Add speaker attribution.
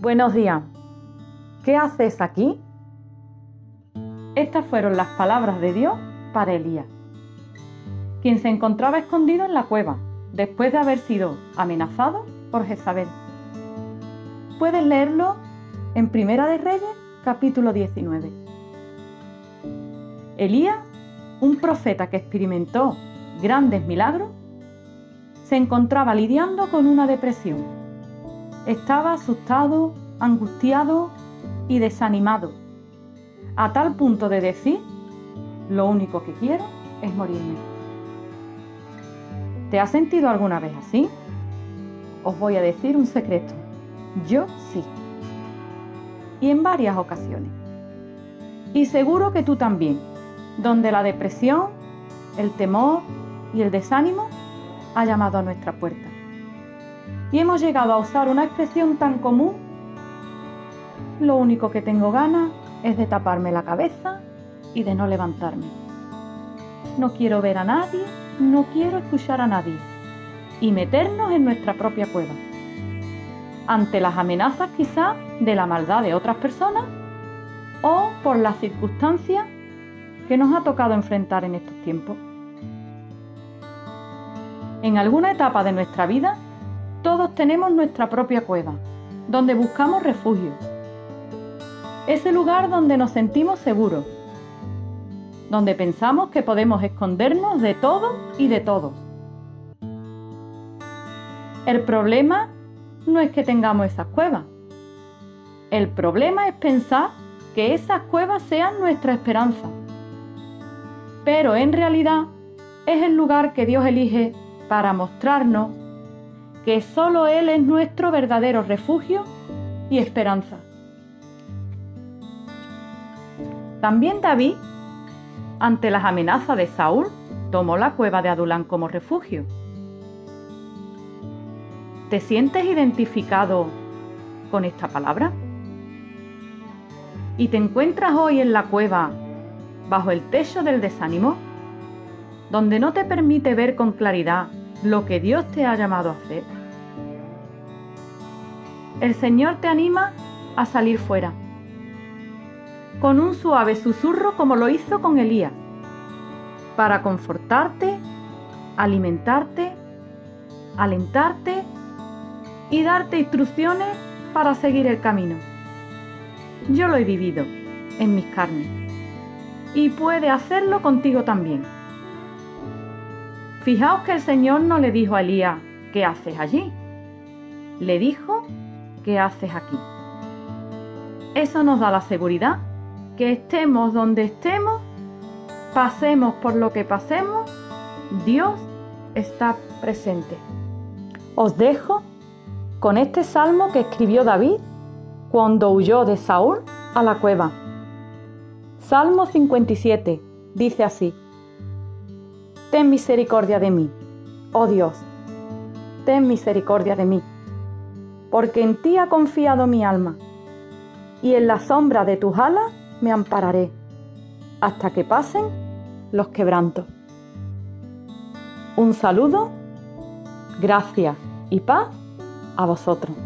Speaker 1: Buenos días. ¿Qué haces aquí? Estas fueron las palabras de Dios para Elías, quien se encontraba escondido en la cueva después de haber sido amenazado por Jezabel. Puedes leerlo en Primera de Reyes, capítulo 19. Elías, un profeta que experimentó grandes milagros, se encontraba lidiando con una depresión. Estaba asustado, angustiado y desanimado, a tal punto de decir, lo único que quiero es morirme. ¿Te has sentido alguna vez así? Os voy a decir un secreto. Yo sí. Y en varias ocasiones. Y seguro que tú también, donde la depresión, el temor y el desánimo ha llamado a nuestra puerta. Y hemos llegado a usar una expresión tan común. Lo único que tengo ganas es de taparme la cabeza y de no levantarme. No quiero ver a nadie, no quiero escuchar a nadie. Y meternos en nuestra propia cueva. Ante las amenazas quizás de la maldad de otras personas o por las circunstancias que nos ha tocado enfrentar en estos tiempos. En alguna etapa de nuestra vida, todos tenemos nuestra propia cueva, donde buscamos refugio. Ese lugar donde nos sentimos seguros, donde pensamos que podemos escondernos de todo y de todos. El problema no es que tengamos esas cuevas. El problema es pensar que esas cuevas sean nuestra esperanza. Pero en realidad es el lugar que Dios elige para mostrarnos que solo Él es nuestro verdadero refugio y esperanza. También David, ante las amenazas de Saúl, tomó la cueva de Adulán como refugio. ¿Te sientes identificado con esta palabra? ¿Y te encuentras hoy en la cueva bajo el techo del desánimo? donde no te permite ver con claridad lo que Dios te ha llamado a hacer. El Señor te anima a salir fuera, con un suave susurro como lo hizo con Elías, para confortarte, alimentarte, alentarte y darte instrucciones para seguir el camino. Yo lo he vivido en mis carnes y puede hacerlo contigo también. Fijaos que el Señor no le dijo a Elías, ¿qué haces allí? Le dijo, ¿qué haces aquí? Eso nos da la seguridad que estemos donde estemos, pasemos por lo que pasemos, Dios está presente. Os dejo con este salmo que escribió David cuando huyó de Saúl a la cueva. Salmo 57 dice así ten misericordia de mí. Oh Dios, ten misericordia de mí, porque en ti ha confiado mi alma, y en la sombra de tus alas me ampararé, hasta que pasen los quebrantos. Un saludo, gracias y paz a vosotros.